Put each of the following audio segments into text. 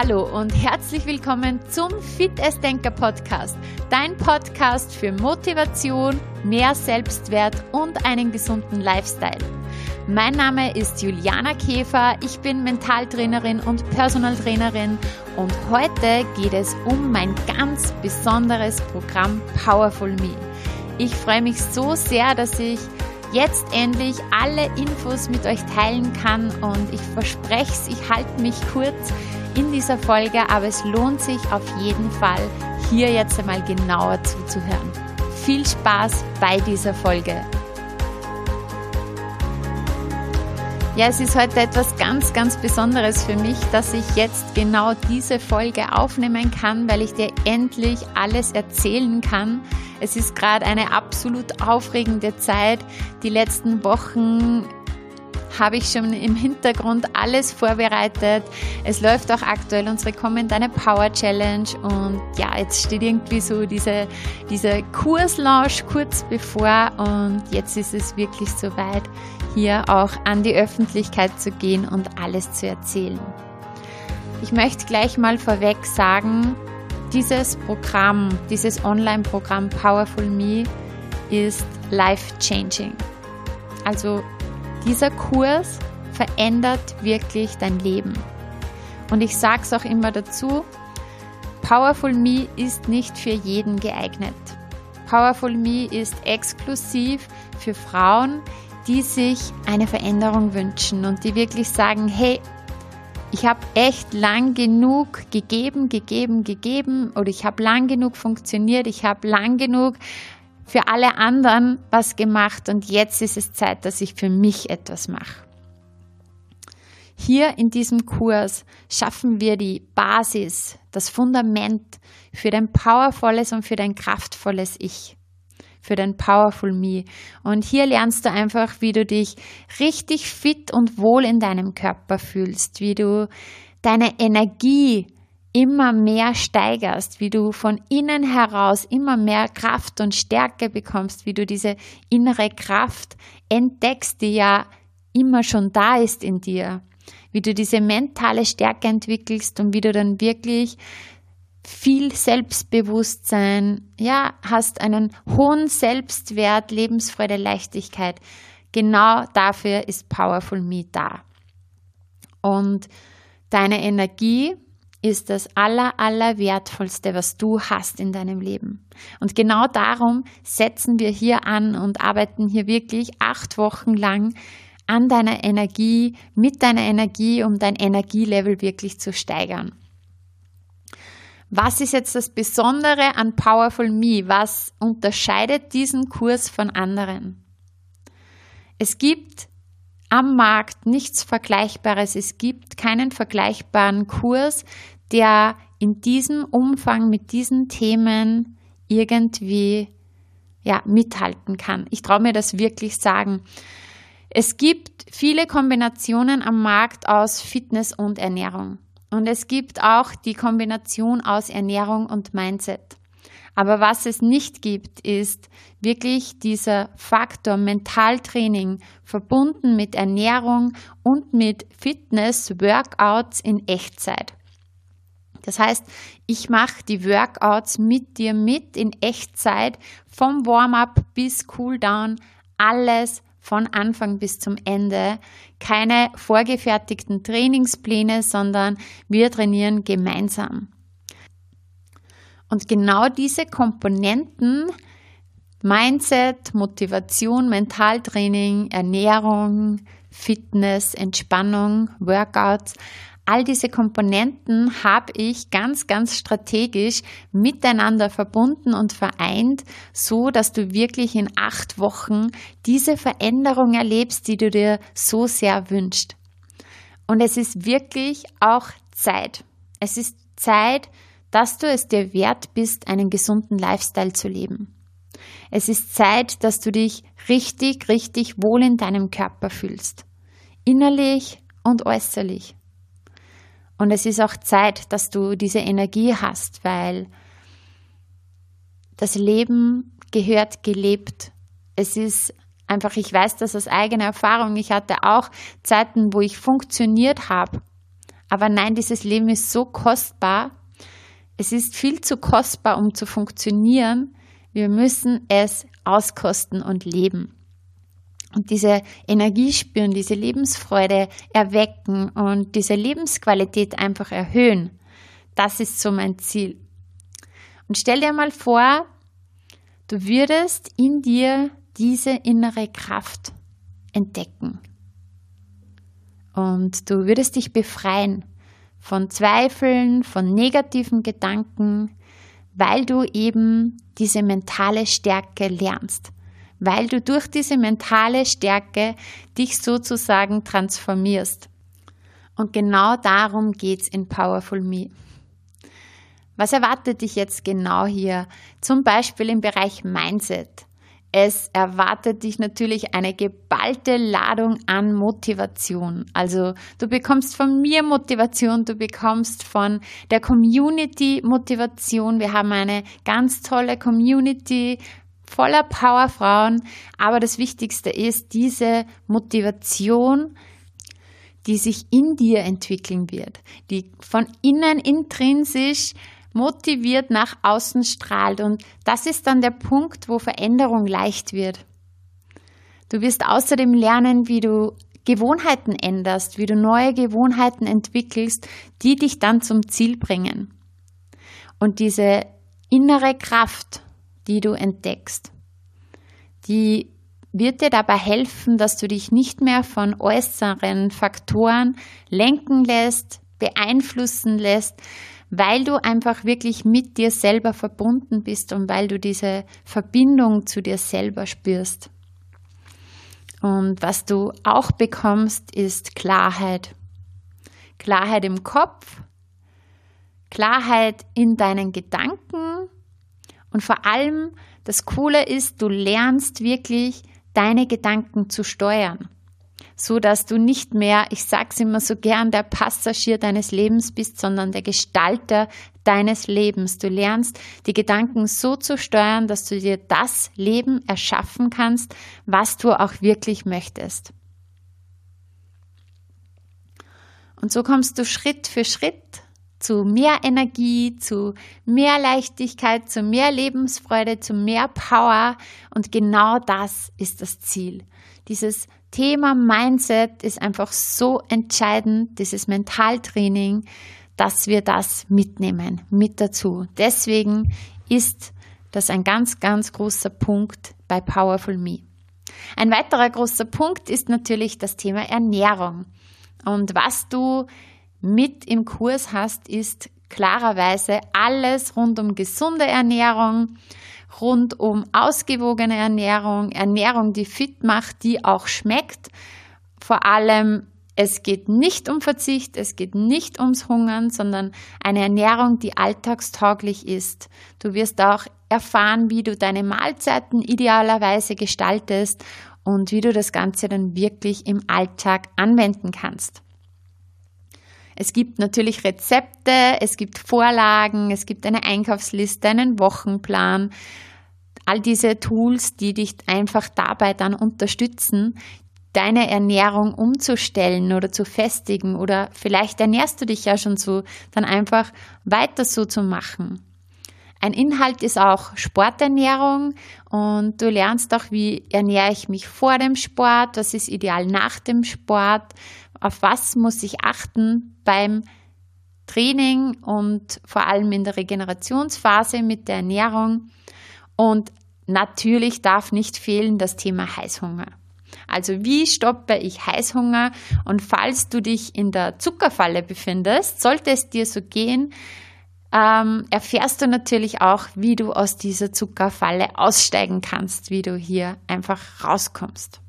Hallo und herzlich willkommen zum Fit as Denker Podcast, dein Podcast für Motivation, mehr Selbstwert und einen gesunden Lifestyle. Mein Name ist Juliana Käfer, ich bin Mentaltrainerin und Personaltrainerin und heute geht es um mein ganz besonderes Programm Powerful Me. Ich freue mich so sehr, dass ich jetzt endlich alle Infos mit euch teilen kann und ich verspreche es, ich halte mich kurz in dieser Folge, aber es lohnt sich auf jeden Fall, hier jetzt einmal genauer zuzuhören. Viel Spaß bei dieser Folge. Ja, es ist heute etwas ganz, ganz Besonderes für mich, dass ich jetzt genau diese Folge aufnehmen kann, weil ich dir endlich alles erzählen kann. Es ist gerade eine absolut aufregende Zeit. Die letzten Wochen habe ich schon im Hintergrund alles vorbereitet. Es läuft auch aktuell unsere Komm in deine Power Challenge und ja, jetzt steht irgendwie so diese, diese Kurslaunch kurz bevor und jetzt ist es wirklich soweit, hier auch an die Öffentlichkeit zu gehen und alles zu erzählen. Ich möchte gleich mal vorweg sagen, dieses Programm, dieses Online-Programm Powerful Me ist life-changing. Also dieser Kurs verändert wirklich dein Leben. Und ich sage es auch immer dazu, Powerful Me ist nicht für jeden geeignet. Powerful Me ist exklusiv für Frauen, die sich eine Veränderung wünschen und die wirklich sagen, hey, ich habe echt lang genug gegeben, gegeben, gegeben oder ich habe lang genug funktioniert, ich habe lang genug für alle anderen was gemacht und jetzt ist es Zeit, dass ich für mich etwas mache. Hier in diesem Kurs schaffen wir die Basis, das Fundament für dein powervolles und für dein kraftvolles Ich, für dein Powerful Me. Und hier lernst du einfach, wie du dich richtig fit und wohl in deinem Körper fühlst, wie du deine Energie immer mehr steigerst, wie du von innen heraus immer mehr Kraft und Stärke bekommst, wie du diese innere Kraft entdeckst, die ja immer schon da ist in dir, wie du diese mentale Stärke entwickelst und wie du dann wirklich viel Selbstbewusstsein, ja, hast einen hohen Selbstwert, Lebensfreude, Leichtigkeit. Genau dafür ist Powerful Me da. Und deine Energie, ist das aller, aller wertvollste, was du hast in deinem Leben. Und genau darum setzen wir hier an und arbeiten hier wirklich acht Wochen lang an deiner Energie, mit deiner Energie, um dein Energielevel wirklich zu steigern. Was ist jetzt das Besondere an Powerful Me? Was unterscheidet diesen Kurs von anderen? Es gibt am Markt nichts Vergleichbares. Es gibt keinen vergleichbaren Kurs, der in diesem Umfang mit diesen Themen irgendwie ja, mithalten kann. Ich traue mir das wirklich sagen. Es gibt viele Kombinationen am Markt aus Fitness und Ernährung. Und es gibt auch die Kombination aus Ernährung und Mindset. Aber was es nicht gibt, ist wirklich dieser Faktor Mentaltraining verbunden mit Ernährung und mit Fitness, Workouts in Echtzeit. Das heißt, ich mache die Workouts mit dir mit in Echtzeit, vom Warm-up bis Cooldown, alles von Anfang bis zum Ende. Keine vorgefertigten Trainingspläne, sondern wir trainieren gemeinsam. Und genau diese Komponenten, Mindset, Motivation, Mentaltraining, Ernährung, Fitness, Entspannung, Workouts, all diese Komponenten habe ich ganz, ganz strategisch miteinander verbunden und vereint, so dass du wirklich in acht Wochen diese Veränderung erlebst, die du dir so sehr wünschst. Und es ist wirklich auch Zeit. Es ist Zeit, dass du es dir wert bist, einen gesunden Lifestyle zu leben. Es ist Zeit, dass du dich richtig, richtig wohl in deinem Körper fühlst. Innerlich und äußerlich. Und es ist auch Zeit, dass du diese Energie hast, weil das Leben gehört gelebt. Es ist einfach, ich weiß das aus eigener Erfahrung. Ich hatte auch Zeiten, wo ich funktioniert habe, Aber nein, dieses Leben ist so kostbar. Es ist viel zu kostbar, um zu funktionieren. Wir müssen es auskosten und leben. Und diese Energie spüren, diese Lebensfreude erwecken und diese Lebensqualität einfach erhöhen. Das ist so mein Ziel. Und stell dir mal vor, du würdest in dir diese innere Kraft entdecken. Und du würdest dich befreien von Zweifeln, von negativen Gedanken, weil du eben diese mentale Stärke lernst, weil du durch diese mentale Stärke dich sozusagen transformierst. Und genau darum geht es in Powerful Me. Was erwartet dich jetzt genau hier? Zum Beispiel im Bereich Mindset. Es erwartet dich natürlich eine geballte Ladung an Motivation. Also du bekommst von mir Motivation, du bekommst von der Community Motivation. Wir haben eine ganz tolle Community voller Powerfrauen. Aber das Wichtigste ist diese Motivation, die sich in dir entwickeln wird, die von innen intrinsisch motiviert nach außen strahlt. Und das ist dann der Punkt, wo Veränderung leicht wird. Du wirst außerdem lernen, wie du Gewohnheiten änderst, wie du neue Gewohnheiten entwickelst, die dich dann zum Ziel bringen. Und diese innere Kraft, die du entdeckst, die wird dir dabei helfen, dass du dich nicht mehr von äußeren Faktoren lenken lässt, beeinflussen lässt, weil du einfach wirklich mit dir selber verbunden bist und weil du diese Verbindung zu dir selber spürst. Und was du auch bekommst, ist Klarheit. Klarheit im Kopf, Klarheit in deinen Gedanken und vor allem das Coole ist, du lernst wirklich deine Gedanken zu steuern so dass du nicht mehr, ich sag's immer so gern, der Passagier deines Lebens bist, sondern der Gestalter deines Lebens. Du lernst die Gedanken so zu steuern, dass du dir das Leben erschaffen kannst, was du auch wirklich möchtest. Und so kommst du Schritt für Schritt zu mehr Energie, zu mehr Leichtigkeit, zu mehr Lebensfreude, zu mehr Power. Und genau das ist das Ziel. Dieses Thema Mindset ist einfach so entscheidend, dieses Mentaltraining, dass wir das mitnehmen, mit dazu. Deswegen ist das ein ganz, ganz großer Punkt bei Powerful Me. Ein weiterer großer Punkt ist natürlich das Thema Ernährung. Und was du mit im Kurs hast, ist klarerweise alles rund um gesunde Ernährung, rund um ausgewogene Ernährung, Ernährung, die fit macht, die auch schmeckt. Vor allem, es geht nicht um Verzicht, es geht nicht ums Hungern, sondern eine Ernährung, die alltagstauglich ist. Du wirst auch erfahren, wie du deine Mahlzeiten idealerweise gestaltest und wie du das Ganze dann wirklich im Alltag anwenden kannst. Es gibt natürlich Rezepte, es gibt Vorlagen, es gibt eine Einkaufsliste, einen Wochenplan. All diese Tools, die dich einfach dabei dann unterstützen, deine Ernährung umzustellen oder zu festigen oder vielleicht ernährst du dich ja schon so, dann einfach weiter so zu machen. Ein Inhalt ist auch Sporternährung und du lernst auch, wie ernähre ich mich vor dem Sport, was ist ideal nach dem Sport, auf was muss ich achten beim Training und vor allem in der Regenerationsphase mit der Ernährung. Und natürlich darf nicht fehlen das Thema Heißhunger. Also wie stoppe ich Heißhunger? Und falls du dich in der Zuckerfalle befindest, sollte es dir so gehen, ähm, erfährst du natürlich auch, wie du aus dieser Zuckerfalle aussteigen kannst, wie du hier einfach rauskommst.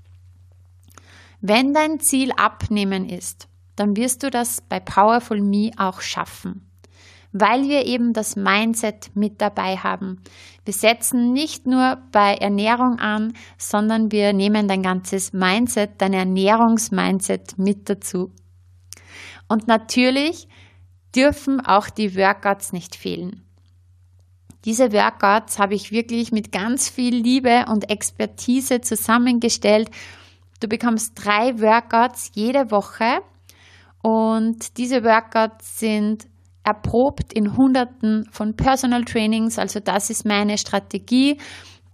Wenn dein Ziel abnehmen ist, dann wirst du das bei Powerful Me auch schaffen, weil wir eben das Mindset mit dabei haben. Wir setzen nicht nur bei Ernährung an, sondern wir nehmen dein ganzes Mindset, dein Ernährungsmindset mit dazu. Und natürlich dürfen auch die Workouts nicht fehlen. Diese Workouts habe ich wirklich mit ganz viel Liebe und Expertise zusammengestellt Du bekommst drei Workouts jede Woche Und diese Workouts sind erprobt in Hunderten von Personal Trainings. Also das ist meine Strategie,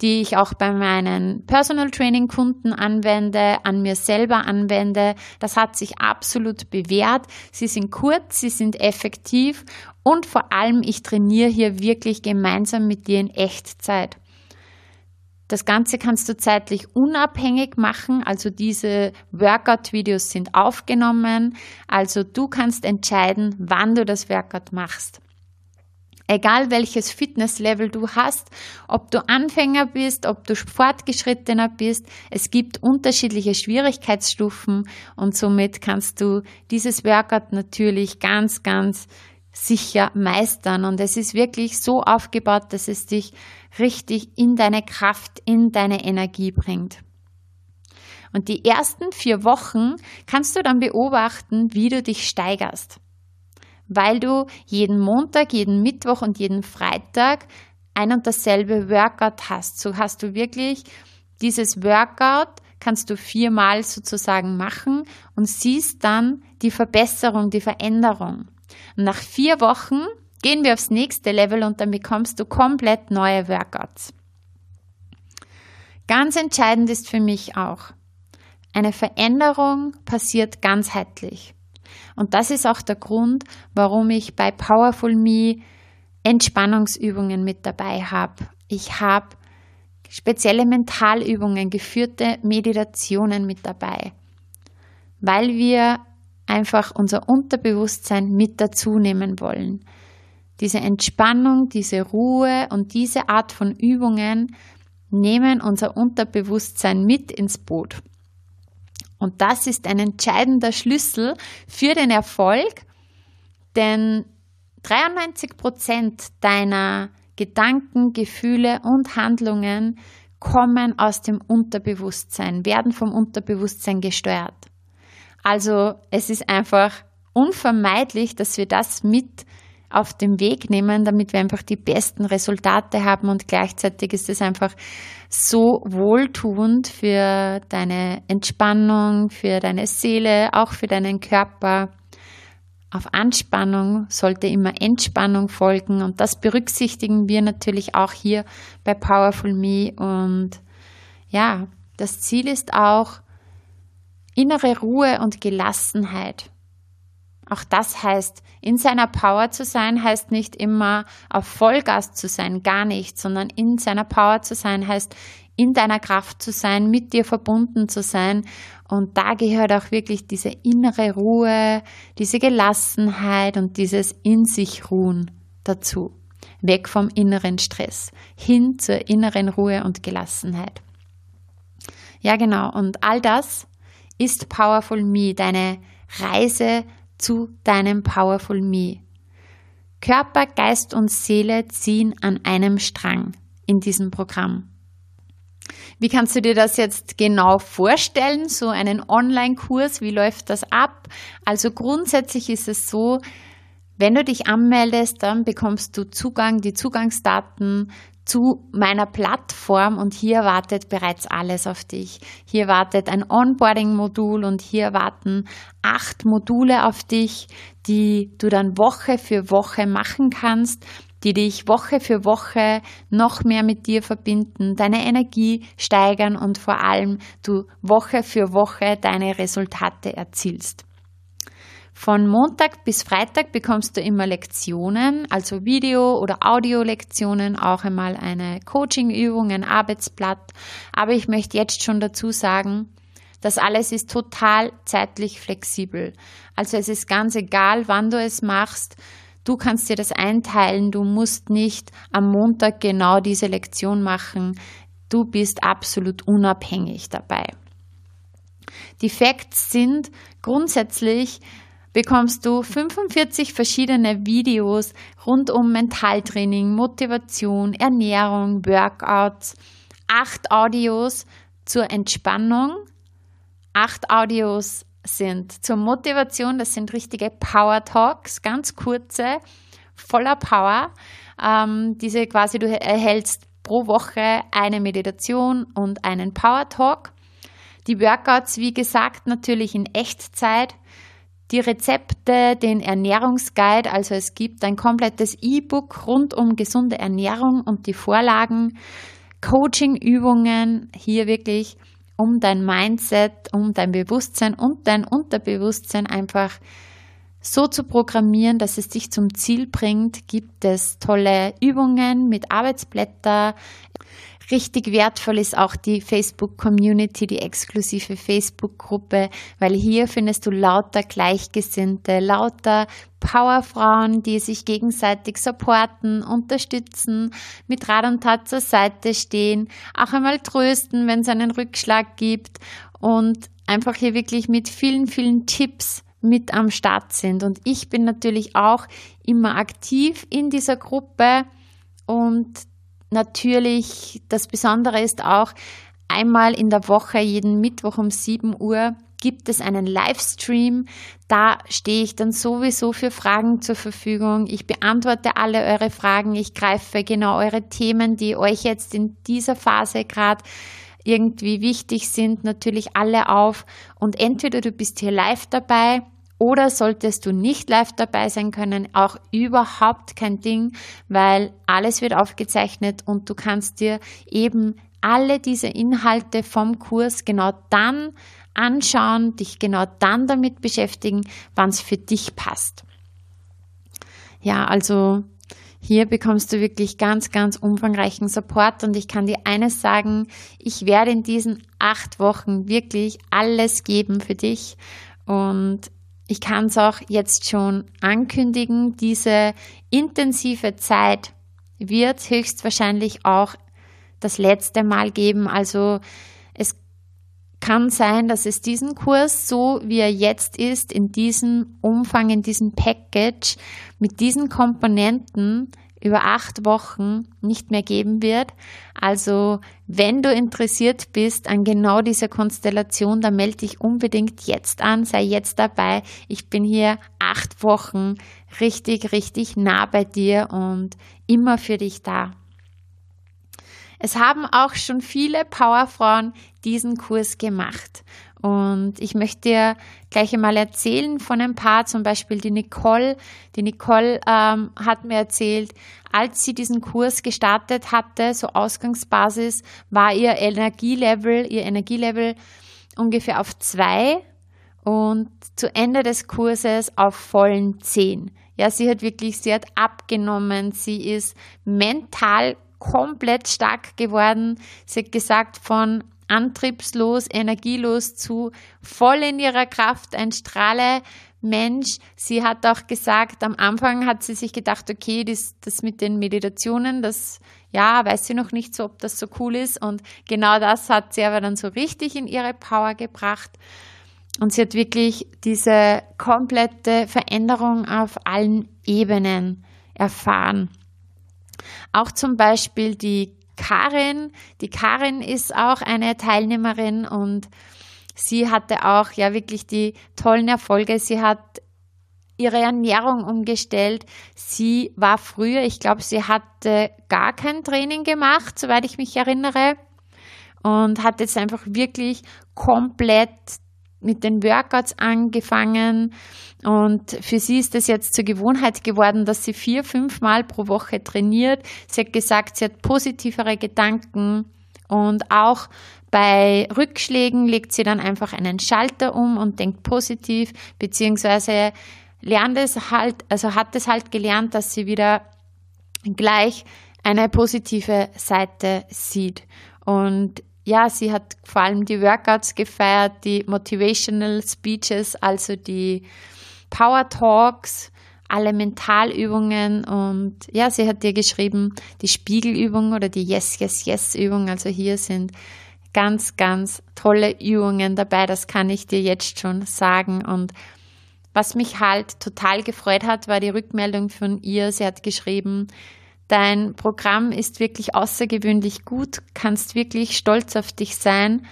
die ich auch bei meinen Personal Training Kunden anwende, an mir selber anwende. Das hat sich absolut bewährt. Sie sind kurz, sie sind effektiv und vor allem ich trainiere hier wirklich gemeinsam mit dir in Echtzeit. Das Ganze kannst du zeitlich unabhängig machen, also diese Workout-Videos sind aufgenommen, also du kannst entscheiden, wann du das Workout machst. Egal welches Fitnesslevel du hast, ob du Anfänger bist, ob du fortgeschrittener bist, es gibt unterschiedliche Schwierigkeitsstufen und somit kannst du dieses Workout natürlich ganz, ganz sicher meistern. Und es ist wirklich so aufgebaut, dass es dich richtig in deine Kraft, in deine Energie bringt. Und die ersten vier Wochen kannst du dann beobachten, wie du dich steigerst. Weil du jeden Montag, jeden Mittwoch und jeden Freitag ein und dasselbe Workout hast. So hast du wirklich dieses Workout, kannst du viermal sozusagen machen und siehst dann die Verbesserung, die Veränderung. Nach vier Wochen gehen wir aufs nächste Level und dann bekommst du komplett neue Workouts. Ganz entscheidend ist für mich auch, eine Veränderung passiert ganzheitlich. Und das ist auch der Grund, warum ich bei Powerful Me Entspannungsübungen mit dabei habe. Ich habe spezielle Mentalübungen, geführte Meditationen mit dabei, weil wir einfach unser Unterbewusstsein mit dazu nehmen wollen. Diese Entspannung, diese Ruhe und diese Art von Übungen nehmen unser Unterbewusstsein mit ins Boot. Und das ist ein entscheidender Schlüssel für den Erfolg, denn 93 Prozent deiner Gedanken, Gefühle und Handlungen kommen aus dem Unterbewusstsein, werden vom Unterbewusstsein gesteuert. Also es ist einfach unvermeidlich, dass wir das mit auf den Weg nehmen, damit wir einfach die besten Resultate haben. Und gleichzeitig ist es einfach so wohltuend für deine Entspannung, für deine Seele, auch für deinen Körper. Auf Anspannung sollte immer Entspannung folgen. Und das berücksichtigen wir natürlich auch hier bei Powerful Me. Und ja, das Ziel ist auch, Innere Ruhe und Gelassenheit. Auch das heißt, in seiner Power zu sein, heißt nicht immer auf Vollgas zu sein, gar nicht, sondern in seiner Power zu sein, heißt in deiner Kraft zu sein, mit dir verbunden zu sein. Und da gehört auch wirklich diese innere Ruhe, diese Gelassenheit und dieses in sich ruhen dazu. Weg vom inneren Stress, hin zur inneren Ruhe und Gelassenheit. Ja, genau. Und all das ist Powerful Me, deine Reise zu deinem Powerful Me. Körper, Geist und Seele ziehen an einem Strang in diesem Programm. Wie kannst du dir das jetzt genau vorstellen? So einen Online-Kurs, wie läuft das ab? Also grundsätzlich ist es so, wenn du dich anmeldest, dann bekommst du Zugang, die Zugangsdaten zu meiner Plattform und hier wartet bereits alles auf dich. Hier wartet ein Onboarding-Modul und hier warten acht Module auf dich, die du dann Woche für Woche machen kannst, die dich Woche für Woche noch mehr mit dir verbinden, deine Energie steigern und vor allem du Woche für Woche deine Resultate erzielst. Von Montag bis Freitag bekommst du immer Lektionen, also Video- oder Audio-Lektionen, auch einmal eine Coaching-Übung, ein Arbeitsblatt. Aber ich möchte jetzt schon dazu sagen, das alles ist total zeitlich flexibel. Also es ist ganz egal, wann du es machst. Du kannst dir das einteilen. Du musst nicht am Montag genau diese Lektion machen. Du bist absolut unabhängig dabei. Die Facts sind grundsätzlich, bekommst du 45 verschiedene Videos rund um Mentaltraining, Motivation, Ernährung, Workouts, acht Audios zur Entspannung, acht Audios sind zur Motivation, das sind richtige Power Talks, ganz kurze, voller Power. Ähm, diese quasi, du erhältst pro Woche eine Meditation und einen Power Talk. Die Workouts, wie gesagt, natürlich in Echtzeit die Rezepte, den Ernährungsguide, also es gibt ein komplettes E-Book rund um gesunde Ernährung und die Vorlagen, Coaching-Übungen, hier wirklich um dein Mindset, um dein Bewusstsein und dein Unterbewusstsein einfach so zu programmieren, dass es dich zum Ziel bringt, gibt es tolle Übungen mit Arbeitsblätter. Richtig wertvoll ist auch die Facebook-Community, die exklusive Facebook-Gruppe, weil hier findest du lauter Gleichgesinnte, lauter Powerfrauen, die sich gegenseitig supporten, unterstützen, mit Rat und Tat zur Seite stehen, auch einmal trösten, wenn es einen Rückschlag gibt und einfach hier wirklich mit vielen, vielen Tipps mit am Start sind. Und ich bin natürlich auch immer aktiv in dieser Gruppe und natürlich das Besondere ist auch, einmal in der Woche, jeden Mittwoch um 7 Uhr, gibt es einen Livestream. Da stehe ich dann sowieso für Fragen zur Verfügung. Ich beantworte alle eure Fragen. Ich greife genau eure Themen, die euch jetzt in dieser Phase gerade irgendwie wichtig sind, natürlich alle auf. Und entweder du bist hier live dabei oder solltest du nicht live dabei sein können, auch überhaupt kein Ding, weil alles wird aufgezeichnet und du kannst dir eben alle diese Inhalte vom Kurs genau dann anschauen, dich genau dann damit beschäftigen, wann es für dich passt. Ja, also hier bekommst du wirklich ganz, ganz umfangreichen Support und ich kann dir eines sagen, ich werde in diesen acht Wochen wirklich alles geben für dich und ich kann es auch jetzt schon ankündigen, diese intensive Zeit wird höchstwahrscheinlich auch das letzte Mal geben. Also es kann sein, dass es diesen Kurs, so wie er jetzt ist, in diesem Umfang, in diesem Package, mit diesen Komponenten über acht Wochen nicht mehr geben wird. Also wenn du interessiert bist an genau dieser Konstellation, dann melde dich unbedingt jetzt an, sei jetzt dabei. Ich bin hier acht Wochen richtig, richtig nah bei dir und immer für dich da. Es haben auch schon viele Powerfrauen diesen Kurs gemacht. Und ich möchte dir gleich einmal erzählen von ein paar, zum Beispiel die Nicole. Die Nicole ähm, hat mir erzählt, als sie diesen Kurs gestartet hatte, so Ausgangsbasis, war ihr Energielevel, ihr Energielevel ungefähr auf zwei und zu Ende des Kurses auf vollen zehn. Ja, sie hat wirklich, sie hat abgenommen, sie ist mental komplett stark geworden. Sie hat gesagt, von antriebslos, energielos zu voll in ihrer Kraft, ein Strahle Mensch. Sie hat auch gesagt, am Anfang hat sie sich gedacht, okay, das, das mit den Meditationen, das, ja, weiß sie noch nicht so, ob das so cool ist. Und genau das hat sie aber dann so richtig in ihre Power gebracht. Und sie hat wirklich diese komplette Veränderung auf allen Ebenen erfahren. Auch zum Beispiel die Karin. Die Karin ist auch eine Teilnehmerin und sie hatte auch ja wirklich die tollen Erfolge. Sie hat ihre Ernährung umgestellt. Sie war früher, ich glaube, sie hatte gar kein Training gemacht, soweit ich mich erinnere. Und hat jetzt einfach wirklich komplett mit den Workouts angefangen und für sie ist es jetzt zur Gewohnheit geworden, dass sie vier, fünf Mal pro Woche trainiert. Sie hat gesagt, sie hat positivere Gedanken und auch bei Rückschlägen legt sie dann einfach einen Schalter um und denkt positiv, beziehungsweise lernt es halt, also hat es halt gelernt, dass sie wieder gleich eine positive Seite sieht. Und ja, sie hat vor allem die Workouts gefeiert, die Motivational Speeches, also die Power Talks, alle Mentalübungen und ja, sie hat dir geschrieben, die Spiegelübung oder die Yes, Yes, Yes Übung. Also hier sind ganz, ganz tolle Übungen dabei, das kann ich dir jetzt schon sagen. Und was mich halt total gefreut hat, war die Rückmeldung von ihr. Sie hat geschrieben, Dein Programm ist wirklich außergewöhnlich gut, kannst wirklich stolz auf dich sein.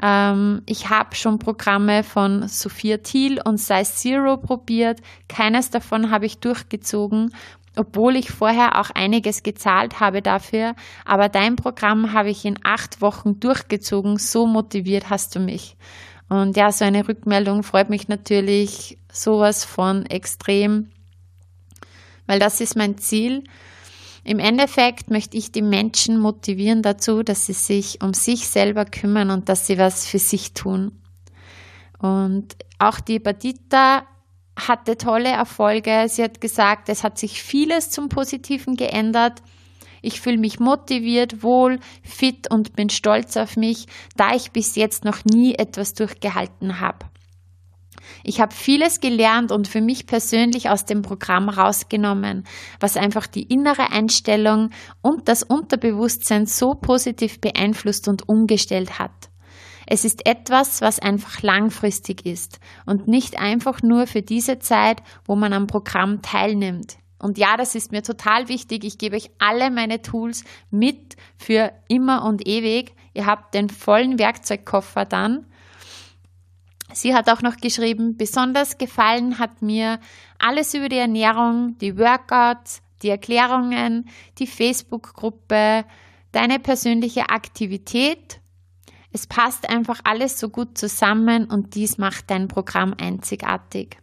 Ähm, ich habe schon Programme von Sophia Thiel und Size Zero probiert. Keines davon habe ich durchgezogen, obwohl ich vorher auch einiges gezahlt habe dafür. Aber dein Programm habe ich in acht Wochen durchgezogen. So motiviert hast du mich. Und ja, so eine Rückmeldung freut mich natürlich sowas von extrem, weil das ist mein Ziel. Im Endeffekt möchte ich die Menschen motivieren dazu, dass sie sich um sich selber kümmern und dass sie was für sich tun. Und auch die Badita hatte tolle Erfolge. Sie hat gesagt, es hat sich vieles zum Positiven geändert. Ich fühle mich motiviert, wohl, fit und bin stolz auf mich, da ich bis jetzt noch nie etwas durchgehalten habe. Ich habe vieles gelernt und für mich persönlich aus dem Programm rausgenommen, was einfach die innere Einstellung und das Unterbewusstsein so positiv beeinflusst und umgestellt hat. Es ist etwas, was einfach langfristig ist und nicht einfach nur für diese Zeit, wo man am Programm teilnimmt. Und ja, das ist mir total wichtig. Ich gebe euch alle meine Tools mit für immer und ewig. Ihr habt den vollen Werkzeugkoffer dann. Sie hat auch noch geschrieben, besonders gefallen hat mir alles über die Ernährung, die Workouts, die Erklärungen, die Facebook-Gruppe, deine persönliche Aktivität es passt einfach alles so gut zusammen und dies macht dein Programm einzigartig.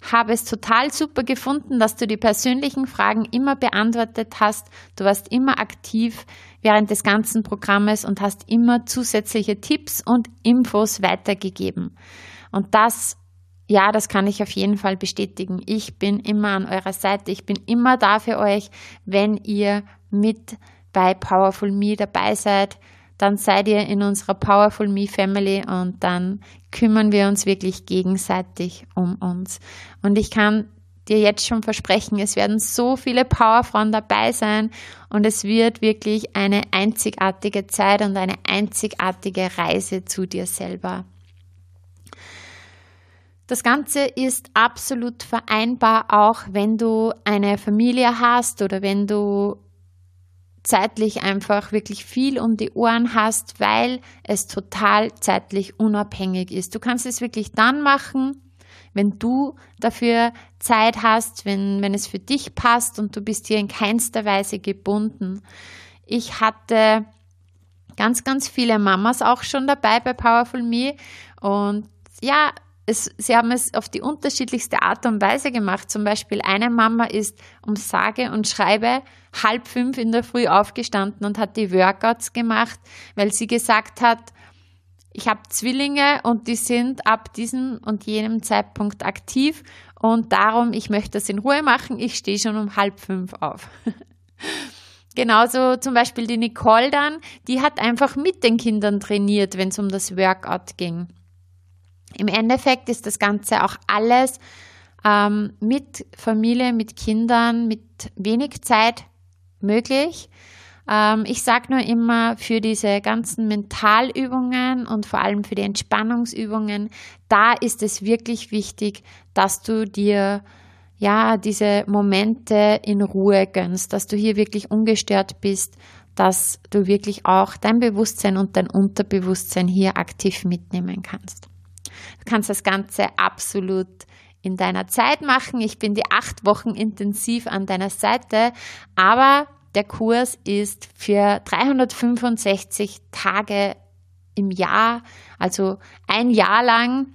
Habe es total super gefunden, dass du die persönlichen Fragen immer beantwortet hast. Du warst immer aktiv während des ganzen Programmes und hast immer zusätzliche Tipps und Infos weitergegeben. Und das, ja, das kann ich auf jeden Fall bestätigen. Ich bin immer an eurer Seite. Ich bin immer da für euch, wenn ihr mit bei Powerful Me dabei seid dann seid ihr in unserer Powerful Me Family und dann kümmern wir uns wirklich gegenseitig um uns. Und ich kann dir jetzt schon versprechen, es werden so viele Powerfrauen dabei sein und es wird wirklich eine einzigartige Zeit und eine einzigartige Reise zu dir selber. Das Ganze ist absolut vereinbar, auch wenn du eine Familie hast oder wenn du zeitlich einfach wirklich viel um die Ohren hast, weil es total zeitlich unabhängig ist. Du kannst es wirklich dann machen, wenn du dafür Zeit hast, wenn, wenn es für dich passt und du bist hier in keinster Weise gebunden. Ich hatte ganz, ganz viele Mamas auch schon dabei bei Powerful Me und ja, es, sie haben es auf die unterschiedlichste Art und Weise gemacht. Zum Beispiel eine Mama ist um sage und schreibe halb fünf in der Früh aufgestanden und hat die Workouts gemacht, weil sie gesagt hat, ich habe Zwillinge und die sind ab diesem und jenem Zeitpunkt aktiv und darum, ich möchte das in Ruhe machen, ich stehe schon um halb fünf auf. Genauso zum Beispiel die Nicole dann, die hat einfach mit den Kindern trainiert, wenn es um das Workout ging. Im Endeffekt ist das Ganze auch alles ähm, mit Familie, mit Kindern, mit wenig Zeit möglich. Ähm, ich sage nur immer, für diese ganzen Mentalübungen und vor allem für die Entspannungsübungen, da ist es wirklich wichtig, dass du dir ja diese Momente in Ruhe gönnst, dass du hier wirklich ungestört bist, dass du wirklich auch dein Bewusstsein und dein Unterbewusstsein hier aktiv mitnehmen kannst. Du kannst das Ganze absolut in deiner Zeit machen. Ich bin die acht Wochen intensiv an deiner Seite, aber der Kurs ist für 365 Tage im Jahr, also ein Jahr lang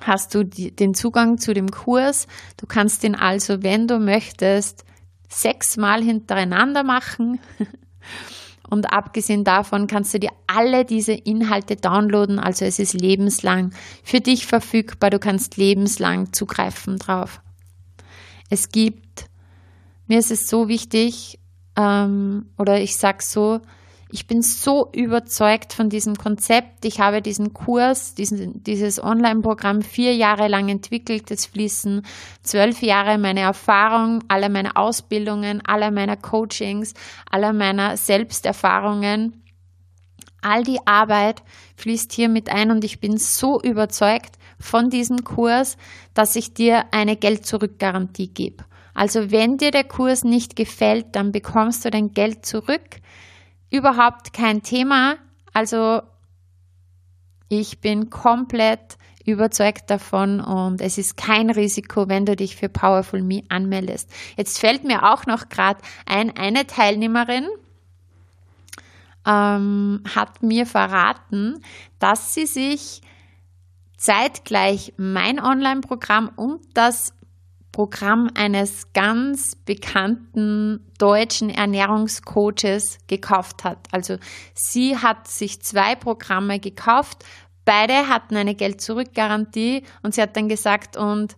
hast du die, den Zugang zu dem Kurs. Du kannst ihn also, wenn du möchtest, sechsmal hintereinander machen. Und abgesehen davon kannst du dir alle diese Inhalte downloaden. Also es ist lebenslang für dich verfügbar. Du kannst lebenslang zugreifen drauf. Es gibt, mir ist es so wichtig, ähm, oder ich sage so, ich bin so überzeugt von diesem Konzept. Ich habe diesen Kurs, diesen, dieses Online-Programm vier Jahre lang entwickelt. Es fließen zwölf Jahre meine Erfahrung, alle meine Ausbildungen, alle meiner Coachings, alle meiner Selbsterfahrungen. All die Arbeit fließt hier mit ein und ich bin so überzeugt von diesem Kurs, dass ich dir eine Geld-Zurück-Garantie gebe. Also wenn dir der Kurs nicht gefällt, dann bekommst du dein Geld zurück überhaupt kein Thema. Also ich bin komplett überzeugt davon und es ist kein Risiko, wenn du dich für Powerful Me anmeldest. Jetzt fällt mir auch noch gerade ein, eine Teilnehmerin ähm, hat mir verraten, dass sie sich zeitgleich mein Online-Programm und das Programm eines ganz bekannten deutschen Ernährungscoaches gekauft hat. Also sie hat sich zwei Programme gekauft. Beide hatten eine Geld-Zurück-Garantie und sie hat dann gesagt, und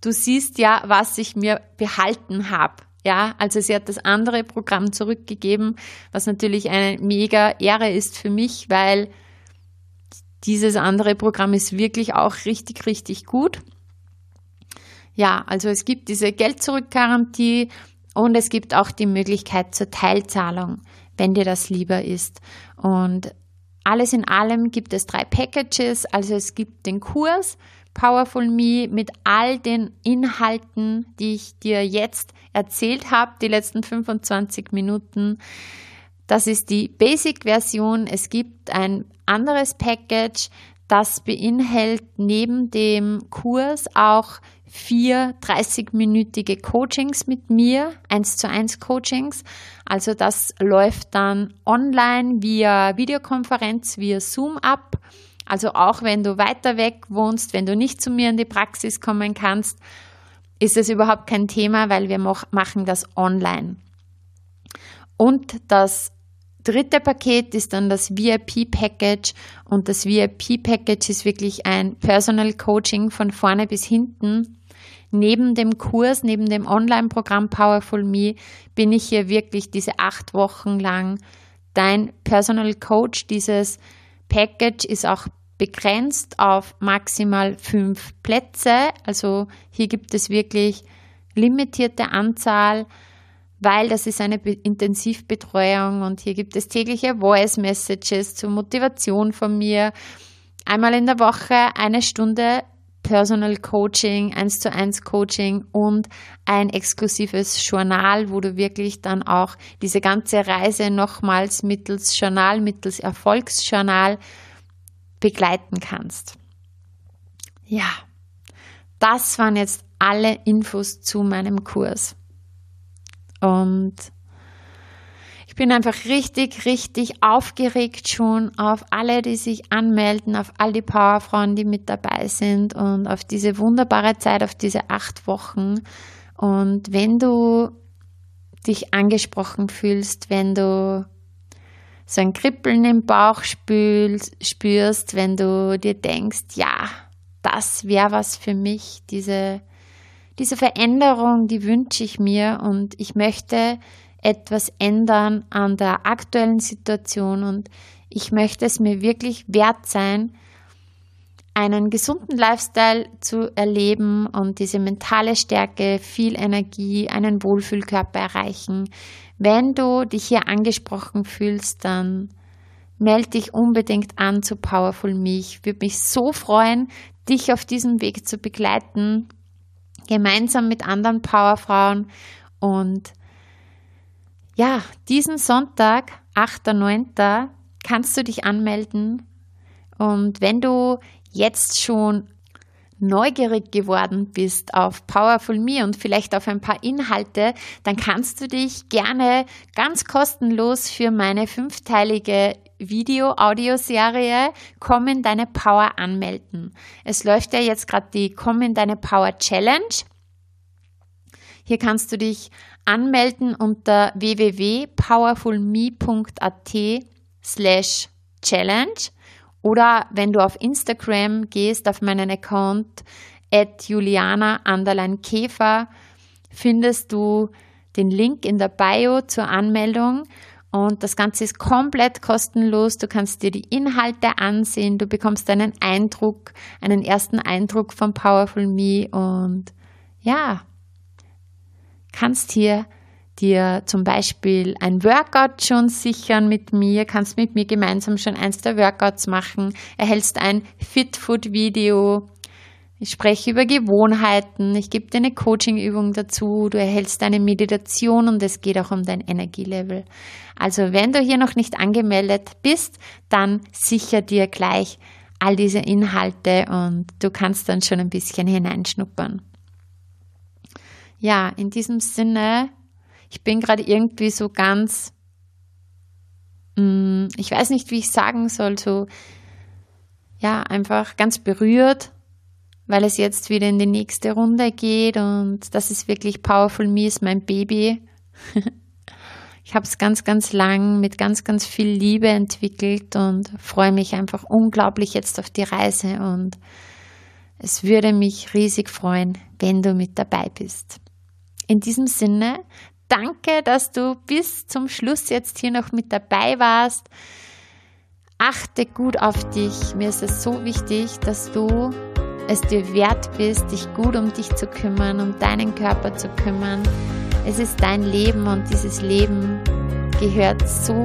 du siehst ja, was ich mir behalten habe. Ja, also sie hat das andere Programm zurückgegeben, was natürlich eine mega Ehre ist für mich, weil dieses andere Programm ist wirklich auch richtig, richtig gut. Ja, also es gibt diese Geld-Zurück-Garantie und es gibt auch die Möglichkeit zur Teilzahlung, wenn dir das lieber ist. Und alles in allem gibt es drei Packages. Also es gibt den Kurs Powerful Me mit all den Inhalten, die ich dir jetzt erzählt habe, die letzten 25 Minuten. Das ist die Basic-Version. Es gibt ein anderes Package, das beinhaltet neben dem Kurs auch vier 30-minütige Coachings mit mir, eins zu eins Coachings. Also das läuft dann online via Videokonferenz, via Zoom ab. Also auch wenn du weiter weg wohnst, wenn du nicht zu mir in die Praxis kommen kannst, ist es überhaupt kein Thema, weil wir machen das online. Und das dritte Paket ist dann das VIP-Package und das VIP-Package ist wirklich ein Personal Coaching von vorne bis hinten neben dem Kurs, neben dem Online-Programm Powerful Me, bin ich hier wirklich diese acht Wochen lang dein Personal Coach. Dieses Package ist auch begrenzt auf maximal fünf Plätze. Also hier gibt es wirklich limitierte Anzahl, weil das ist eine Intensivbetreuung und hier gibt es tägliche Voice Messages zur Motivation von mir. Einmal in der Woche eine Stunde Personal Coaching, 1 zu 1 Coaching und ein exklusives Journal, wo du wirklich dann auch diese ganze Reise nochmals mittels Journal, mittels Erfolgsjournal begleiten kannst. Ja, das waren jetzt alle Infos zu meinem Kurs. Und bin einfach richtig, richtig aufgeregt schon auf alle, die sich anmelden, auf all die Powerfrauen, die mit dabei sind und auf diese wunderbare Zeit, auf diese acht Wochen. Und wenn du dich angesprochen fühlst, wenn du so ein Kribbeln im Bauch spürst, wenn du dir denkst, ja, das wäre was für mich, diese, diese Veränderung, die wünsche ich mir und ich möchte etwas ändern an der aktuellen Situation und ich möchte es mir wirklich wert sein, einen gesunden Lifestyle zu erleben und diese mentale Stärke, viel Energie, einen Wohlfühlkörper erreichen. Wenn du dich hier angesprochen fühlst, dann melde dich unbedingt an zu Powerful Me. Ich würde mich so freuen, dich auf diesem Weg zu begleiten, gemeinsam mit anderen Powerfrauen und ja, diesen Sonntag, 8.9., kannst du dich anmelden. Und wenn du jetzt schon neugierig geworden bist auf Powerful Me und vielleicht auf ein paar Inhalte, dann kannst du dich gerne ganz kostenlos für meine fünfteilige Video-Audioserie Komm in deine Power anmelden. Es läuft ja jetzt gerade die Komm in deine Power Challenge. Hier kannst du dich anmelden unter www.powerfulme.at slash challenge oder wenn du auf Instagram gehst, auf meinen Account at Juliana Käfer, findest du den Link in der Bio zur Anmeldung. Und das Ganze ist komplett kostenlos. Du kannst dir die Inhalte ansehen, du bekommst einen Eindruck, einen ersten Eindruck von Powerful Me. Und ja, kannst hier dir zum Beispiel ein Workout schon sichern mit mir, kannst mit mir gemeinsam schon eins der Workouts machen, erhältst ein Fitfood-Video, ich spreche über Gewohnheiten, ich gebe dir eine Coaching-Übung dazu, du erhältst eine Meditation und es geht auch um dein Energielevel. Also wenn du hier noch nicht angemeldet bist, dann sicher dir gleich all diese Inhalte und du kannst dann schon ein bisschen hineinschnuppern. Ja, in diesem Sinne, ich bin gerade irgendwie so ganz mm, ich weiß nicht, wie ich sagen soll, so, ja, einfach ganz berührt, weil es jetzt wieder in die nächste Runde geht und das ist wirklich Powerful Me ist mein Baby. ich habe es ganz, ganz lang mit ganz, ganz viel Liebe entwickelt und freue mich einfach unglaublich jetzt auf die Reise und es würde mich riesig freuen, wenn du mit dabei bist. In diesem Sinne, danke, dass du bis zum Schluss jetzt hier noch mit dabei warst. Achte gut auf dich. Mir ist es so wichtig, dass du es dir wert bist, dich gut um dich zu kümmern, um deinen Körper zu kümmern. Es ist dein Leben und dieses Leben gehört so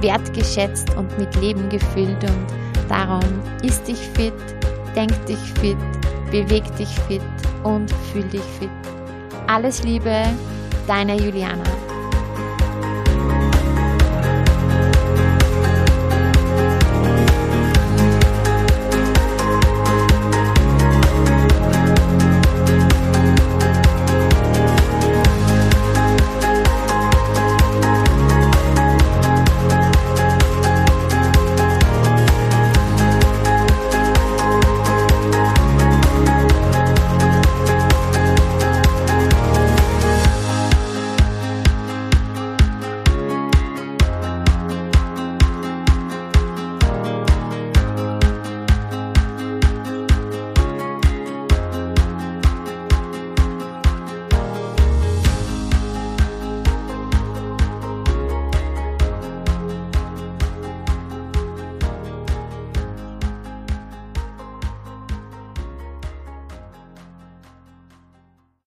wertgeschätzt und mit Leben gefüllt und darum ist dich fit, denk dich fit, beweg dich fit und fühl dich fit. Alles Liebe, deine Juliana.